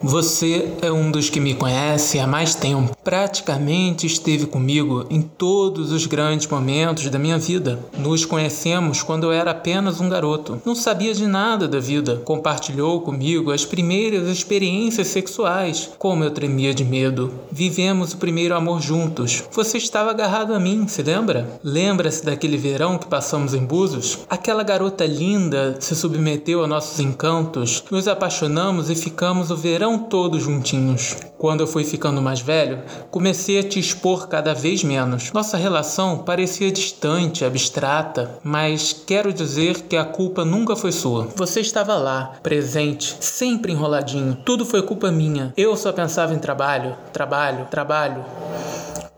Você é um dos que me conhece há mais tempo. Praticamente esteve comigo em todos os grandes momentos da minha vida. Nos conhecemos quando eu era apenas um garoto. Não sabia de nada da vida. Compartilhou comigo as primeiras experiências sexuais. Como eu tremia de medo. Vivemos o primeiro amor juntos. Você estava agarrado a mim, se lembra? Lembra-se daquele verão que passamos em Búzios? Aquela garota linda se submeteu a nossos encantos. Nos apaixonamos e ficamos o verão eram todos juntinhos. Quando eu fui ficando mais velho, comecei a te expor cada vez menos. Nossa relação parecia distante, abstrata, mas quero dizer que a culpa nunca foi sua. Você estava lá, presente, sempre enroladinho. Tudo foi culpa minha. Eu só pensava em trabalho, trabalho, trabalho.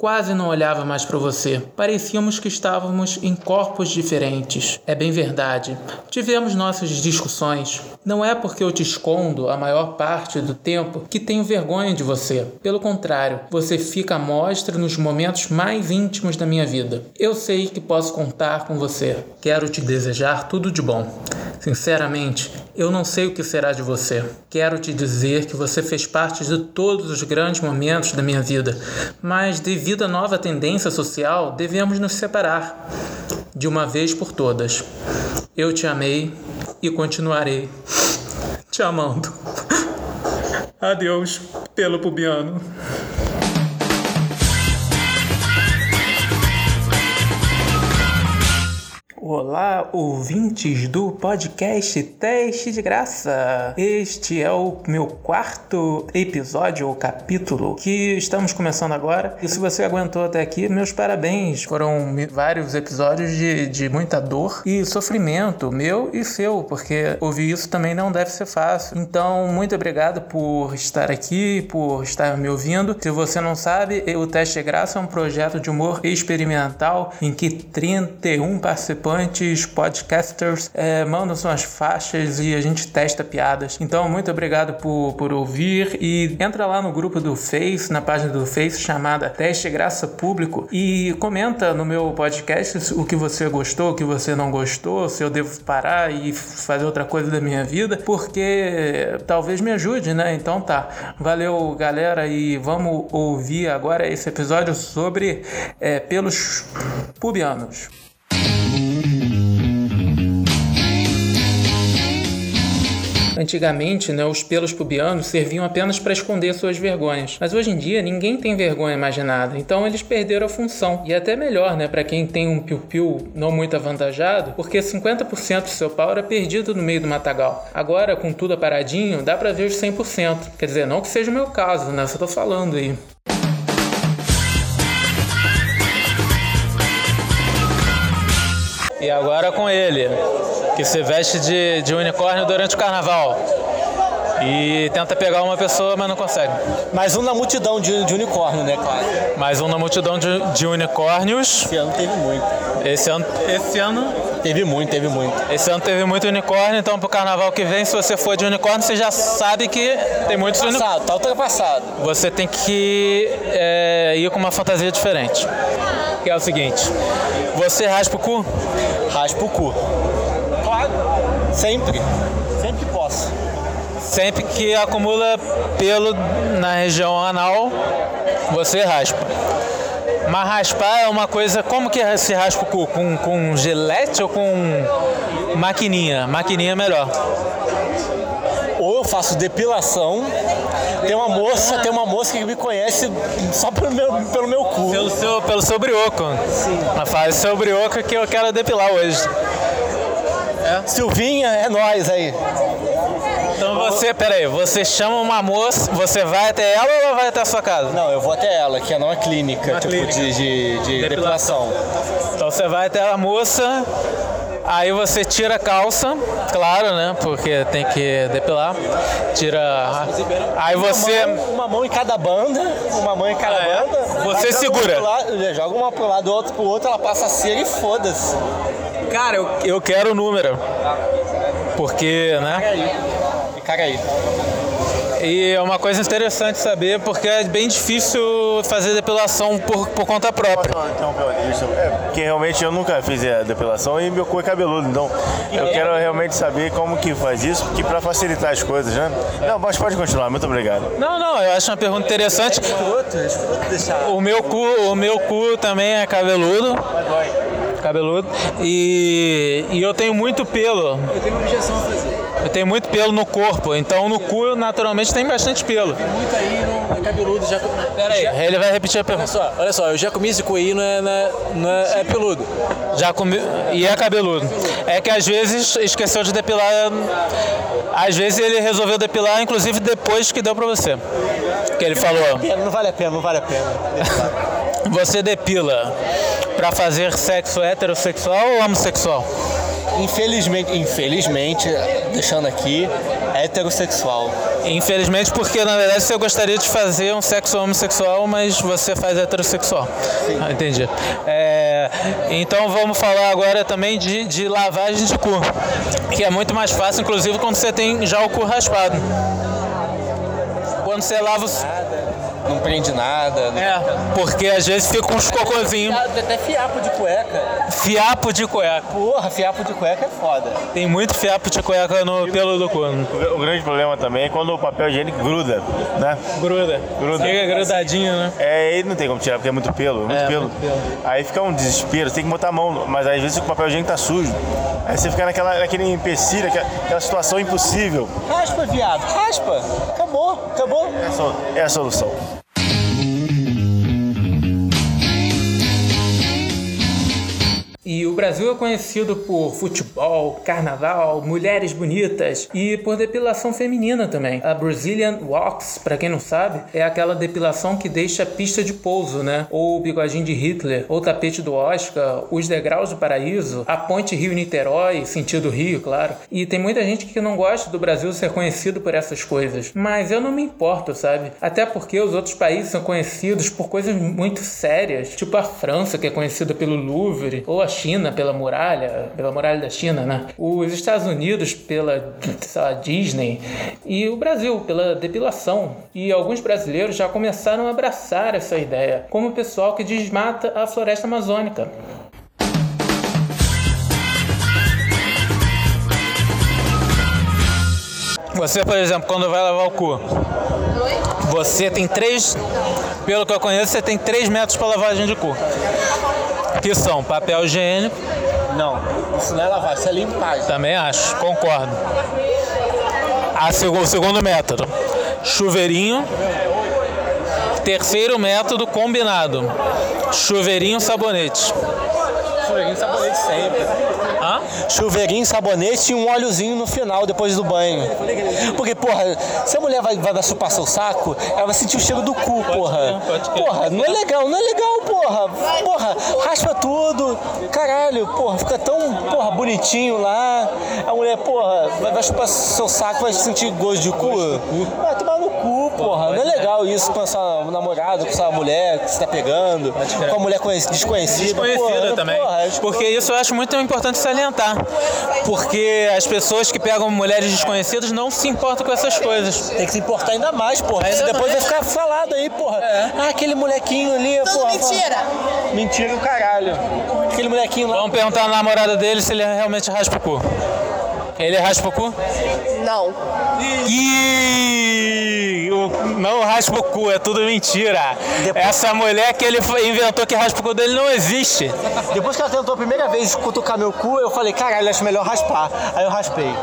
Quase não olhava mais para você. Parecíamos que estávamos em corpos diferentes. É bem verdade. Tivemos nossas discussões. Não é porque eu te escondo a maior parte do tempo que tenho vergonha de você. Pelo contrário, você fica à mostra nos momentos mais íntimos da minha vida. Eu sei que posso contar com você. Quero te desejar tudo de bom. Sinceramente, eu não sei o que será de você. Quero te dizer que você fez parte de todos os grandes momentos da minha vida, mas devido à nova tendência social, devemos nos separar de uma vez por todas. Eu te amei e continuarei te amando. Adeus, pelo pubiano. Olá, ouvintes do podcast Teste de Graça. Este é o meu quarto episódio ou capítulo que estamos começando agora. E se você aguentou até aqui, meus parabéns. Foram vários episódios de, de muita dor e sofrimento, meu e seu, porque ouvir isso também não deve ser fácil. Então, muito obrigado por estar aqui, por estar me ouvindo. Se você não sabe, o Teste de Graça é um projeto de humor experimental em que 31 participantes podcasters, é, mandam suas faixas e a gente testa piadas. Então, muito obrigado por, por ouvir e entra lá no grupo do Face, na página do Face chamada Teste Graça Público e comenta no meu podcast o que você gostou, o que você não gostou, se eu devo parar e fazer outra coisa da minha vida, porque talvez me ajude, né? Então tá. Valeu, galera, e vamos ouvir agora esse episódio sobre é, pelos pubianos. Antigamente, né, os pelos pubianos serviam apenas para esconder suas vergonhas, mas hoje em dia ninguém tem vergonha mais de nada, então eles perderam a função. E é até melhor, né, para quem tem um piu-piu não muito avantajado, porque 50% do seu pau era perdido no meio do matagal. Agora, com tudo aparadinho, dá para ver os 100%. Quer dizer, não que seja o meu caso, né, só tô falando aí. E agora com ele, que se veste de, de unicórnio durante o carnaval. E tenta pegar uma pessoa, mas não consegue. Mais um na multidão de, de unicórnio, né, claro? Mais um na multidão de, de unicórnios. Esse ano teve muito. Esse ano, esse ano Teve muito, teve muito. Esse ano teve muito unicórnio, então pro carnaval que vem, se você for de unicórnio, você já sabe que tem muitos unicórnios. Tá ultrapassado. Você tem que é, ir com uma fantasia diferente. Que é o seguinte: você raspa o cu? Raspa o cu. Sempre. Sempre que posso. Sempre que acumula pelo na região anal, você raspa. Mas raspar é uma coisa. Como que se raspa o cu? Com, com gilete ou com maquininha? Maquininha é melhor. Ou eu faço depilação. Tem uma moça, tem uma moça que me conhece só pelo meu, pelo meu cu. Pelo seu, pelo seu brioco. Sim. Ela faz seu brioco que eu quero depilar hoje. Silvinha, é nós aí. Então você, peraí, você chama uma moça, você vai até ela ou ela vai até a sua casa? Não, eu vou até ela, que é numa clínica, uma tipo clínica. de, de, de depilação. depilação. Então você vai até a moça, Aí você tira a calça, claro, né? Porque tem que depilar. Tira. Aí você. Uma mão, uma mão em cada banda, uma mão em cada ah, é? banda. Você segura. Lado, joga uma pro lado, outra pro outro, ela passa a cera e foda-se. Cara, eu, eu quero o número. Porque, né? Caga aí. Caga aí. E é uma coisa interessante saber, porque é bem difícil fazer depilação por, por conta própria. Então, é, porque realmente eu nunca fiz a depilação e meu cu é cabeludo, então eu quero realmente saber como que faz isso, que para facilitar as coisas, né? Não, mas pode continuar, muito obrigado. Não, não, eu acho uma pergunta interessante. O meu cu, o meu cu também é cabeludo. Cabeludo. E, e eu tenho muito pelo. Eu tenho uma objeção a fazer. Eu tenho muito pelo no corpo, então no cu naturalmente tem bastante pelo. Tem muito aí no é cabeludo. Já, Pera aí, já, ele vai repetir a pergunta. Olha só, olha só, eu já comi esse cu aí, não é, não é, não é, é peludo. Já comi. E é cabeludo. É que às vezes esqueceu de depilar. Às vezes ele resolveu depilar, inclusive depois que deu pra você. Que ele falou. Não vale a pena, não vale a pena. Você depila para fazer sexo heterossexual ou homossexual? Infelizmente, infelizmente, deixando aqui, heterossexual. Infelizmente, porque na verdade você gostaria de fazer um sexo homossexual, mas você faz heterossexual. Sim. Ah, entendi. É, então vamos falar agora também de, de lavagem de cu, que é muito mais fácil, inclusive quando você tem já o cu raspado. Quando você lava os não prende nada. Né? É, porque às vezes fica uns cocôzinhos. Até fiapo de cueca. Fiapo de cueca. Porra, fiapo de cueca é foda. Tem muito fiapo de cueca no pelo do cu. O grande problema também é quando o papel higiênico gruda, né? Gruda. Gruda. Fica grudadinho, né? É, e não tem como tirar, porque é muito pelo, muito, é, pelo. muito pelo. Aí fica um desespero, você tem que botar a mão, mas às vezes o papel higiênico tá sujo. Aí você fica naquela, naquele empecilho, aquela, aquela situação impossível. Raspa, viado, raspa. Acabou, acabou. É a solução. E o Brasil é conhecido por futebol, carnaval, mulheres bonitas e por depilação feminina também. A Brazilian Wax, para quem não sabe, é aquela depilação que deixa a pista de pouso, né? Ou o bigodinho de Hitler, ou o tapete do Oscar, os degraus do paraíso, a ponte Rio-Niterói, sentido Rio, claro. E tem muita gente que não gosta do Brasil ser conhecido por essas coisas. Mas eu não me importo, sabe? Até porque os outros países são conhecidos por coisas muito sérias, tipo a França, que é conhecida pelo Louvre, ou a China pela muralha, pela muralha da China, né? Os Estados Unidos pela lá, Disney e o Brasil pela depilação. E alguns brasileiros já começaram a abraçar essa ideia, como o pessoal que desmata a floresta amazônica. Você, por exemplo, quando vai lavar o cu, você tem três, pelo que eu conheço, você tem três metros para lavagem de cu que são papel higiênico. Não, isso não é lavar, isso é limpar. Também acho, concordo. A, o segundo método, chuveirinho. Terceiro método combinado, chuveirinho sabonete. Chuveirinho sabonete sempre. Hã? Chuveirinho, sabonete e um óleozinho no final, depois do banho. Porque, porra, se a mulher vai, vai chupar seu saco, ela vai sentir o cheiro do cu, porra. Porra, não é legal, não é legal, porra. Porra, raspa tudo. Caralho, porra, fica tão, porra, bonitinho lá. A mulher, porra, vai, vai chupar seu saco, vai sentir gosto de cu. Vai tomar no cu, porra. Não é legal isso com essa namorada, com essa mulher que você tá pegando, com a mulher desconhecida. Desconhecida porra, também. Porra, Porque isso eu acho muito importante salientar. Porque as pessoas que pegam mulheres desconhecidas não se importam com essas coisas. Tem que se importar ainda mais, porra. Ainda depois vai ficar falado aí, porra. É. Ah, aquele molequinho ali, Tudo porra. Mentira! Mentira o caralho. Aquele molequinho lá. Vamos perguntar na namorada dele se ele realmente raspa o cu. Ele raspa o cu? Não. Ih, não raspa o cu, é tudo mentira. Depois... Essa mulher que ele inventou que raspa o cu dele não existe. Depois que ela tentou a primeira vez cutucar meu cu, eu falei, caralho, acho melhor raspar. Aí eu raspei.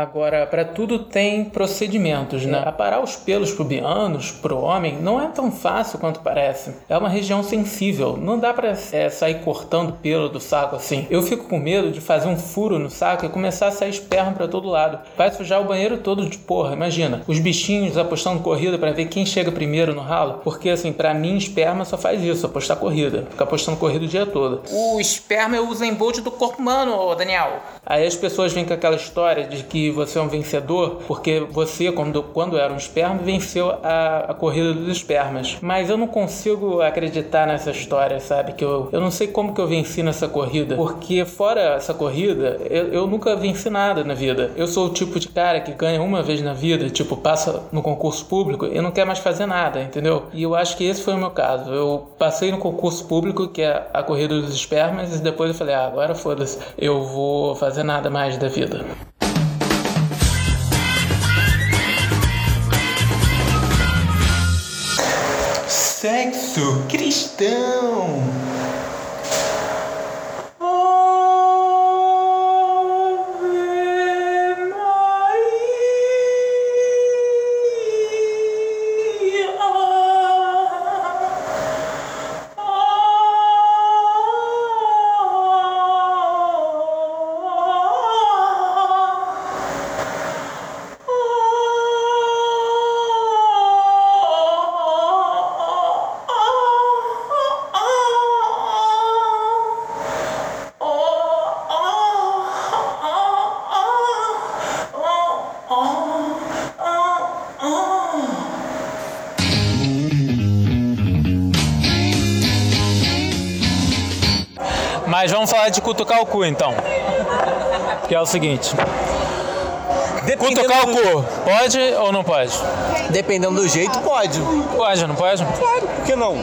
Agora, para tudo tem procedimentos, né? Aparar os pelos pubianos pro homem não é tão fácil quanto parece. É uma região sensível, não dá para é, sair cortando pelo do saco assim. Eu fico com medo de fazer um furo no saco e começar a sair esperma para todo lado. Vai sujar o banheiro todo de porra, imagina. Os bichinhos apostando corrida para ver quem chega primeiro no ralo, porque assim, para mim esperma só faz isso, apostar corrida. Fica apostando corrida o dia todo. O esperma eu uso em bolt do corpo humano, Daniel. Aí as pessoas vêm com aquela história de que você é um vencedor, porque você, quando, quando era um esperma, venceu a, a corrida dos espermas. Mas eu não consigo acreditar nessa história, sabe? Que eu, eu não sei como que eu venci nessa corrida, porque fora essa corrida, eu, eu nunca venci nada na vida. Eu sou o tipo de cara que ganha uma vez na vida, tipo, passa no concurso público e não quer mais fazer nada, entendeu? E eu acho que esse foi o meu caso. Eu passei no concurso público, que é a corrida dos espermas, e depois eu falei, ah, agora foda-se, eu vou fazer nada mais da vida. Cristão. Mas vamos falar de cutucar o cu então. Que é o seguinte. Cutucar o cu, pode ou não pode? Dependendo do jeito, pode. Pode, não pode? Claro, por que não?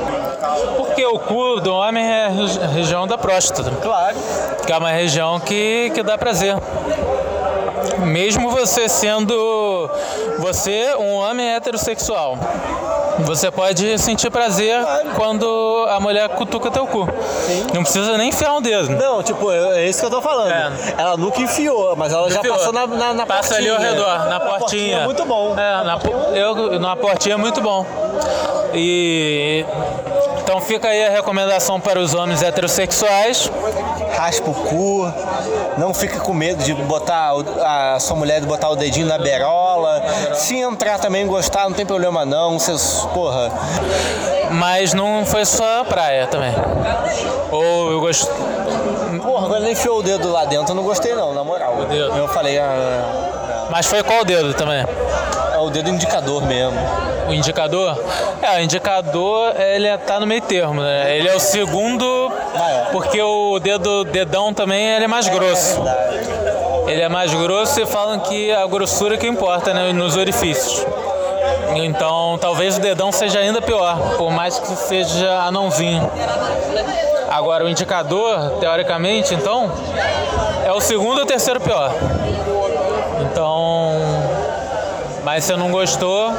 Porque o cu do homem é a regi- região da próstata. Claro. Que é uma região que, que dá prazer. Mesmo você sendo você um homem heterossexual. Você pode sentir prazer quando a mulher cutuca teu cu. Não precisa nem enfiar um dedo. Não, tipo, é é isso que eu tô falando. É. Ela nunca enfiou, mas ela já Enfiou. passou na, na, na Passa ali portinha. ao redor, na portinha. é muito bom. É, na, po- eu, na portinha é muito bom. E então fica aí a recomendação para os homens heterossexuais. Raspa o cu, não fica com medo de botar o- a sua mulher de botar o dedinho na berola. Se entrar também gostar, não tem problema não. Vocês, porra. Mas não foi só a praia também. Ou eu gosto. Porra, quando ele enfiou o dedo lá dentro, eu não gostei não, na moral. dedo. Eu falei, ah, Mas foi qual dedo também? É o dedo indicador mesmo. O indicador? É, o indicador ele tá no meio termo, né? Ele é o segundo, Maior. porque o dedo dedão também ele é mais grosso. Ele é mais grosso e falam que a grossura que importa, né, nos orifícios. Então, talvez o dedão seja ainda pior, por mais que seja anãozinho. Agora, o indicador, teoricamente, então, é o segundo ou terceiro pior. Então, mas se não gostou,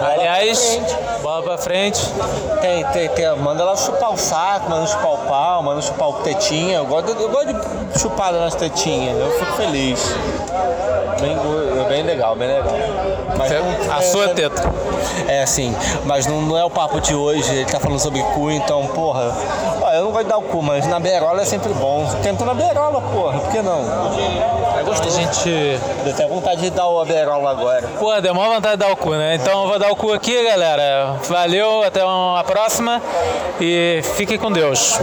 aliás, bola pra frente. Tem, tem, tem, manda ela chupar o saco, manda chupar o pau, manda chupar o tetinha. Eu gosto, eu gosto de chupada nas tetinhas, eu fico feliz. Bem, go- bem legal, bem legal. Mas não- A é- sua é- teta. É assim, mas não, não é o papo de hoje, ele tá falando sobre cu, então, porra. Gosto de dar o cu, mas na berola é sempre bom. Tenta na berola, porra, por que não? É A gostoso. gente. Eu tenho vontade de dar o berola agora. Pô, deu maior vontade de dar o cu, né? Então eu vou dar o cu aqui, galera. Valeu, até uma próxima e fiquem com Deus.